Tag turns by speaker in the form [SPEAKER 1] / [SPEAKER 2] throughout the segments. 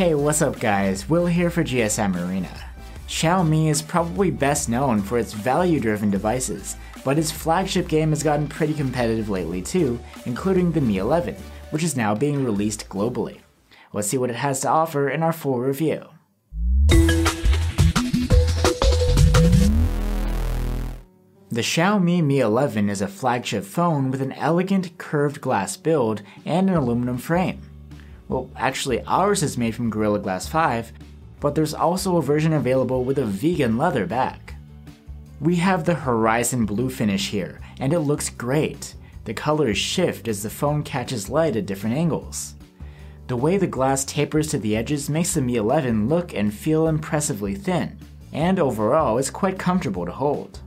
[SPEAKER 1] Hey, what's up guys? Will here for GSM Arena. Xiaomi is probably best known for its value-driven devices, but its flagship game has gotten pretty competitive lately too, including the Mi 11, which is now being released globally. Let's see what it has to offer in our full review. The Xiaomi Mi 11 is a flagship phone with an elegant curved glass build and an aluminum frame. Well, actually, ours is made from Gorilla Glass 5, but there's also a version available with a vegan leather back. We have the Horizon Blue finish here, and it looks great. The colors shift as the phone catches light at different angles. The way the glass tapers to the edges makes the Mi 11 look and feel impressively thin, and overall, it's quite comfortable to hold.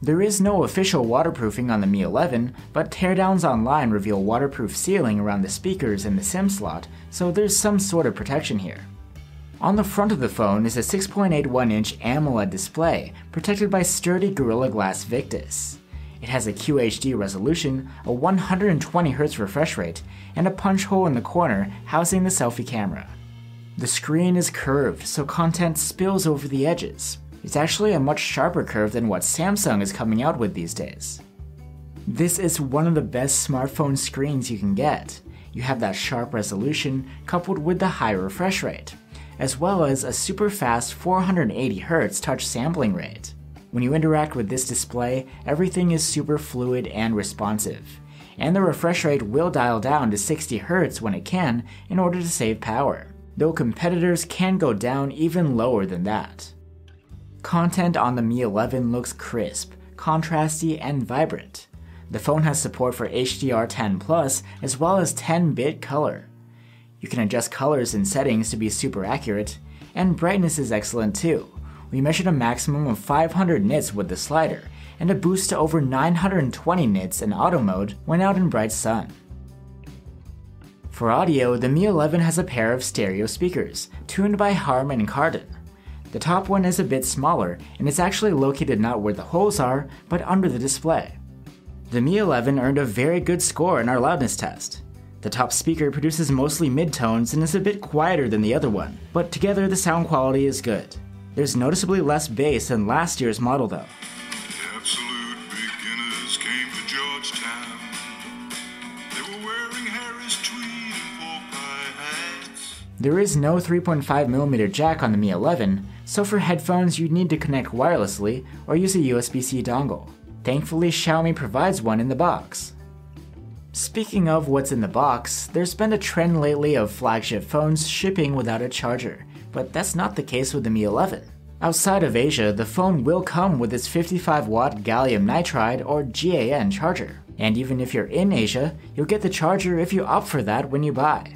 [SPEAKER 1] There is no official waterproofing on the Mi 11, but teardowns online reveal waterproof sealing around the speakers and the SIM slot, so there's some sort of protection here. On the front of the phone is a 6.81 inch AMOLED display, protected by sturdy Gorilla Glass Victus. It has a QHD resolution, a 120Hz refresh rate, and a punch hole in the corner housing the selfie camera. The screen is curved, so content spills over the edges, it's actually a much sharper curve than what Samsung is coming out with these days. This is one of the best smartphone screens you can get. You have that sharp resolution coupled with the high refresh rate, as well as a super fast 480Hz touch sampling rate. When you interact with this display, everything is super fluid and responsive, and the refresh rate will dial down to 60Hz when it can in order to save power, though competitors can go down even lower than that. Content on the Mi 11 looks crisp, contrasty, and vibrant. The phone has support for HDR10 Plus as well as 10 bit color. You can adjust colors and settings to be super accurate, and brightness is excellent too. We measured a maximum of 500 nits with the slider, and a boost to over 920 nits in auto mode when out in bright sun. For audio, the Mi 11 has a pair of stereo speakers, tuned by Harman Kardon. The top one is a bit smaller, and it's actually located not where the holes are, but under the display. The Mi 11 earned a very good score in our loudness test. The top speaker produces mostly midtones and is a bit quieter than the other one, but together the sound quality is good. There's noticeably less bass than last year's model though. There is no 3.5mm jack on the Mi 11, so for headphones you'd need to connect wirelessly or use a USB-C dongle. Thankfully Xiaomi provides one in the box. Speaking of what's in the box, there's been a trend lately of flagship phones shipping without a charger, but that's not the case with the Mi 11. Outside of Asia, the phone will come with its 55 watt gallium nitride or GaN charger. And even if you're in Asia, you'll get the charger if you opt for that when you buy.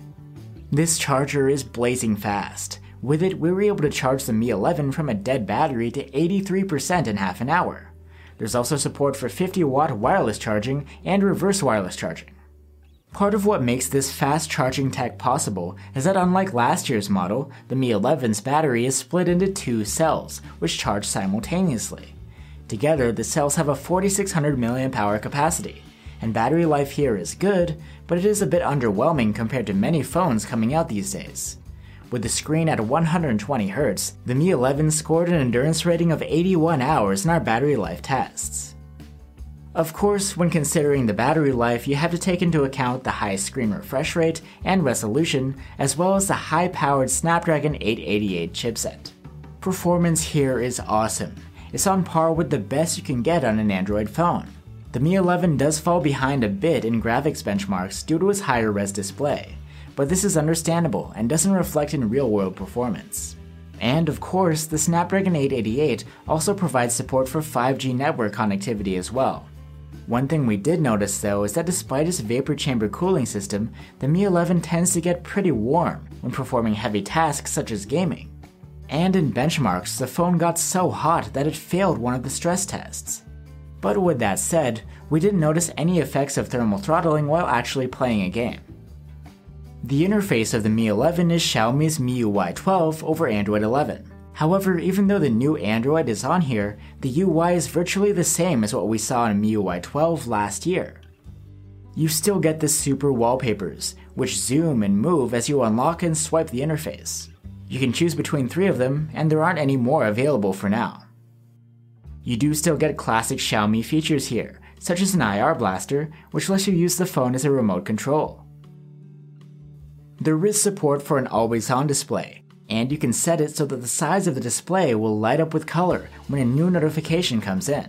[SPEAKER 1] This charger is blazing fast. With it, we were able to charge the Mi 11 from a dead battery to 83% in half an hour. There's also support for 50 watt wireless charging and reverse wireless charging. Part of what makes this fast charging tech possible is that unlike last year's model, the Mi 11's battery is split into two cells, which charge simultaneously. Together, the cells have a 4600 mAh capacity, and battery life here is good, but it is a bit underwhelming compared to many phones coming out these days. With the screen at 120Hz, the Mi 11 scored an endurance rating of 81 hours in our battery life tests. Of course, when considering the battery life, you have to take into account the high screen refresh rate and resolution, as well as the high powered Snapdragon 888 chipset. Performance here is awesome. It's on par with the best you can get on an Android phone. The Mi 11 does fall behind a bit in graphics benchmarks due to its higher res display, but this is understandable and doesn't reflect in real world performance. And of course, the Snapdragon 888 also provides support for 5G network connectivity as well. One thing we did notice though is that despite its vapor chamber cooling system, the Mi 11 tends to get pretty warm when performing heavy tasks such as gaming. And in benchmarks, the phone got so hot that it failed one of the stress tests. But with that said, we didn't notice any effects of thermal throttling while actually playing a game. The interface of the Mi 11 is Xiaomi's MIUI 12 over Android 11. However, even though the new Android is on here, the UI is virtually the same as what we saw in MIUI 12 last year. you still get the super wallpapers, which zoom and move as you unlock and swipe the interface. You can choose between three of them, and there aren't any more available for now. You do still get classic Xiaomi features here, such as an IR blaster, which lets you use the phone as a remote control. There is support for an always on display, and you can set it so that the size of the display will light up with color when a new notification comes in.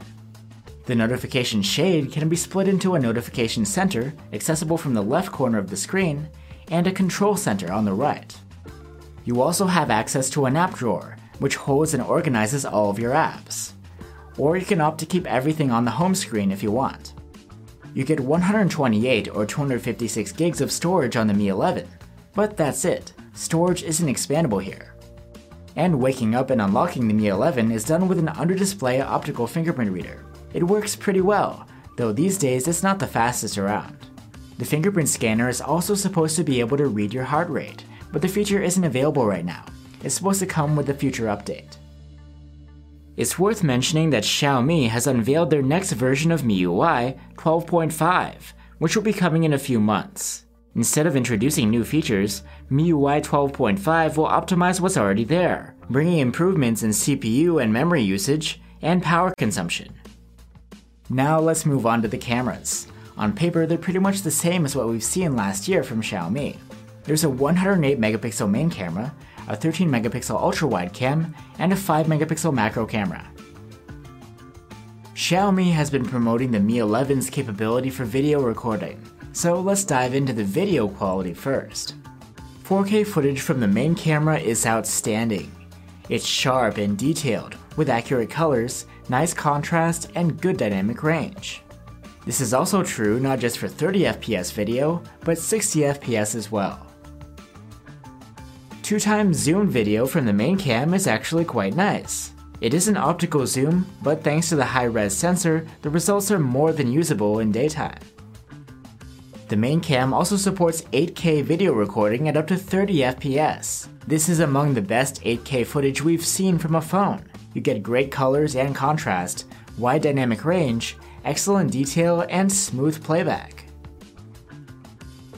[SPEAKER 1] The notification shade can be split into a notification center, accessible from the left corner of the screen, and a control center on the right. You also have access to an app drawer, which holds and organizes all of your apps. Or you can opt to keep everything on the home screen if you want. You get 128 or 256 gigs of storage on the Mi 11, but that's it, storage isn't expandable here. And waking up and unlocking the Mi 11 is done with an under-display optical fingerprint reader. It works pretty well, though these days it's not the fastest around. The fingerprint scanner is also supposed to be able to read your heart rate, but the feature isn't available right now. It's supposed to come with a future update. It's worth mentioning that Xiaomi has unveiled their next version of MIUI 12.5, which will be coming in a few months. Instead of introducing new features, MIUI 12.5 will optimize what's already there, bringing improvements in CPU and memory usage and power consumption. Now let's move on to the cameras. On paper, they're pretty much the same as what we've seen last year from Xiaomi. There's a 108 megapixel main camera, a 13 megapixel ultra wide cam, and a 5 megapixel macro camera. Xiaomi has been promoting the Mi 11's capability for video recording, so let's dive into the video quality first. 4K footage from the main camera is outstanding. It's sharp and detailed, with accurate colors, nice contrast, and good dynamic range. This is also true not just for 30 FPS video, but 60 FPS as well. 2 times zoom video from the main cam is actually quite nice. It is an optical zoom, but thanks to the high-res sensor, the results are more than usable in daytime. The main cam also supports 8K video recording at up to 30 FPS. This is among the best 8K footage we've seen from a phone. You get great colors and contrast, wide dynamic range, excellent detail, and smooth playback.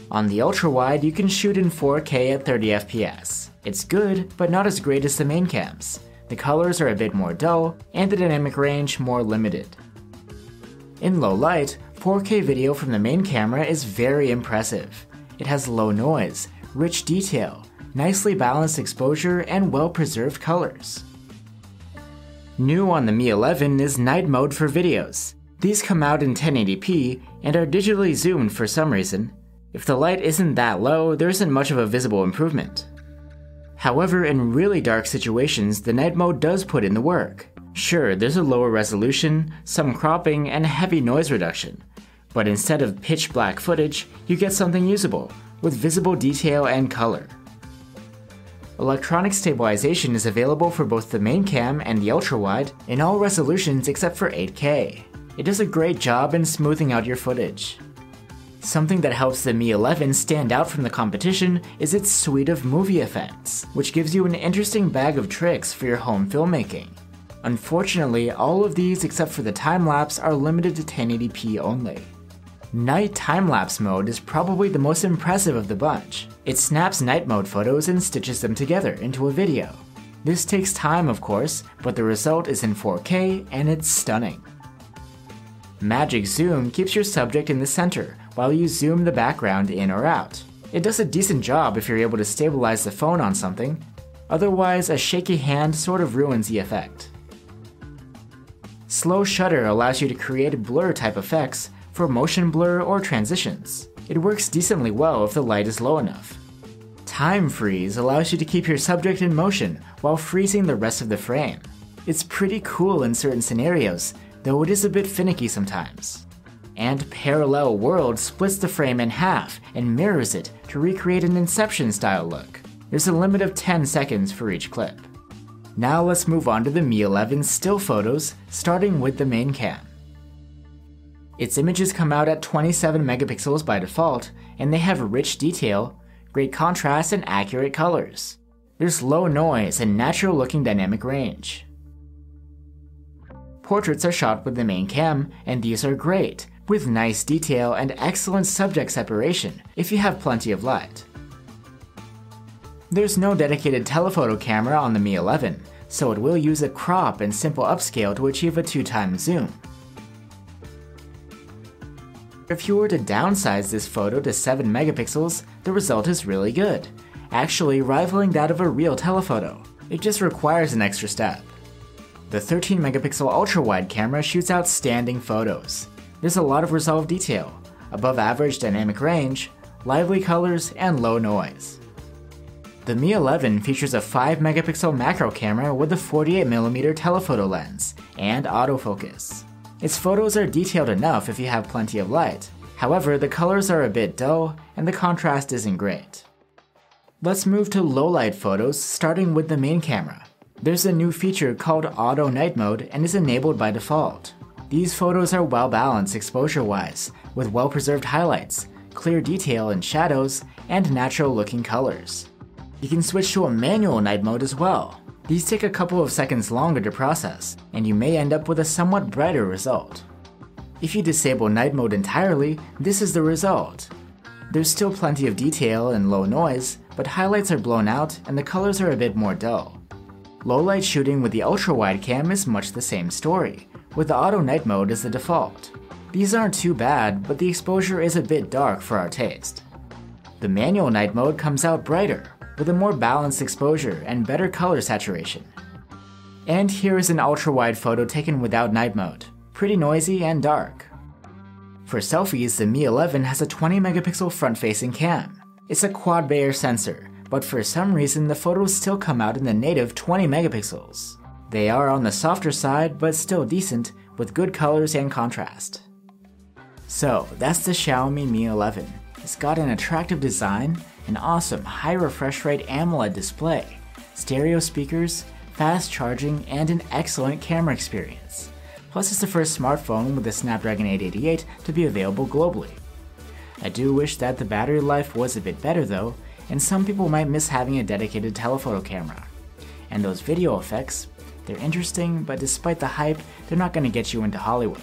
[SPEAKER 1] On the ultra wide, you can shoot in 4K at 30 FPS. It's good, but not as great as the main cams. The colors are a bit more dull, and the dynamic range more limited. In low light, 4K video from the main camera is very impressive. It has low noise, rich detail, nicely balanced exposure, and well preserved colors. New on the Mi 11 is night mode for videos. These come out in 1080p and are digitally zoomed for some reason. If the light isn't that low, there isn't much of a visible improvement. However, in really dark situations, the night mode does put in the work. Sure, there's a lower resolution, some cropping, and heavy noise reduction, but instead of pitch black footage, you get something usable, with visible detail and color. Electronic stabilization is available for both the main cam and the ultra wide in all resolutions except for 8K. It does a great job in smoothing out your footage. Something that helps the Mi 11 stand out from the competition is its suite of movie effects, which gives you an interesting bag of tricks for your home filmmaking. Unfortunately, all of these except for the time lapse are limited to 1080p only. Night time-lapse mode is probably the most impressive of the bunch. It snaps night mode photos and stitches them together into a video. This takes time of course, but the result is in 4K and it's stunning. Magic Zoom keeps your subject in the center while you zoom the background in or out. It does a decent job if you're able to stabilize the phone on something, otherwise a shaky hand sort of ruins the effect. Slow shutter allows you to create blur type effects for motion blur or transitions. It works decently well if the light is low enough. Time freeze allows you to keep your subject in motion while freezing the rest of the frame. It's pretty cool in certain scenarios, though it is a bit finicky sometimes. And Parallel World splits the frame in half and mirrors it to recreate an Inception style look. There's a limit of 10 seconds for each clip. Now let's move on to the Mi 11 still photos, starting with the main cam. Its images come out at 27 megapixels by default, and they have rich detail, great contrast, and accurate colors. There's low noise and natural looking dynamic range. Portraits are shot with the main cam, and these are great, with nice detail and excellent subject separation if you have plenty of light. There's no dedicated telephoto camera on the Mi 11, so it will use a crop and simple upscale to achieve a 2 times zoom. If you were to downsize this photo to 7 megapixels, the result is really good, actually rivaling that of a real telephoto. It just requires an extra step. The 13 megapixel ultra wide camera shoots outstanding photos. There's a lot of resolved detail, above average dynamic range, lively colors, and low noise. The Mi 11 features a 5 megapixel macro camera with a 48mm telephoto lens and autofocus. Its photos are detailed enough if you have plenty of light, however, the colors are a bit dull and the contrast isn't great. Let's move to low light photos, starting with the main camera. There's a new feature called Auto Night Mode and is enabled by default. These photos are well balanced exposure wise, with well preserved highlights, clear detail in shadows, and natural looking colors. You can switch to a manual night mode as well. These take a couple of seconds longer to process, and you may end up with a somewhat brighter result. If you disable night mode entirely, this is the result. There's still plenty of detail and low noise, but highlights are blown out and the colors are a bit more dull. Low light shooting with the ultra wide cam is much the same story, with the auto night mode as the default. These aren't too bad, but the exposure is a bit dark for our taste. The manual night mode comes out brighter, with a more balanced exposure and better color saturation. And here is an ultra wide photo taken without night mode, pretty noisy and dark. For selfies, the Mi 11 has a 20 megapixel front facing cam. It's a quad Bayer sensor, but for some reason the photos still come out in the native 20 megapixels. They are on the softer side, but still decent, with good colors and contrast. So, that's the Xiaomi Mi 11. It's got an attractive design, an awesome high refresh rate AMOLED display, stereo speakers, fast charging, and an excellent camera experience. Plus, it's the first smartphone with a Snapdragon 888 to be available globally. I do wish that the battery life was a bit better though, and some people might miss having a dedicated telephoto camera. And those video effects, they're interesting, but despite the hype, they're not going to get you into Hollywood.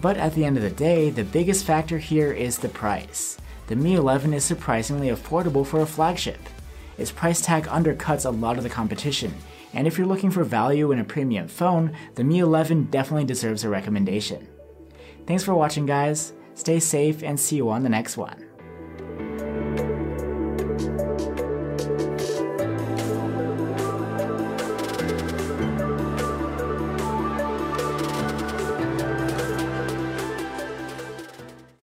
[SPEAKER 1] But at the end of the day, the biggest factor here is the price the Mi 11 is surprisingly affordable for a flagship. Its price tag undercuts a lot of the competition, and if you're looking for value in a premium phone, the Mi 11 definitely deserves a recommendation. Thanks for watching guys, stay safe and see you on the next one.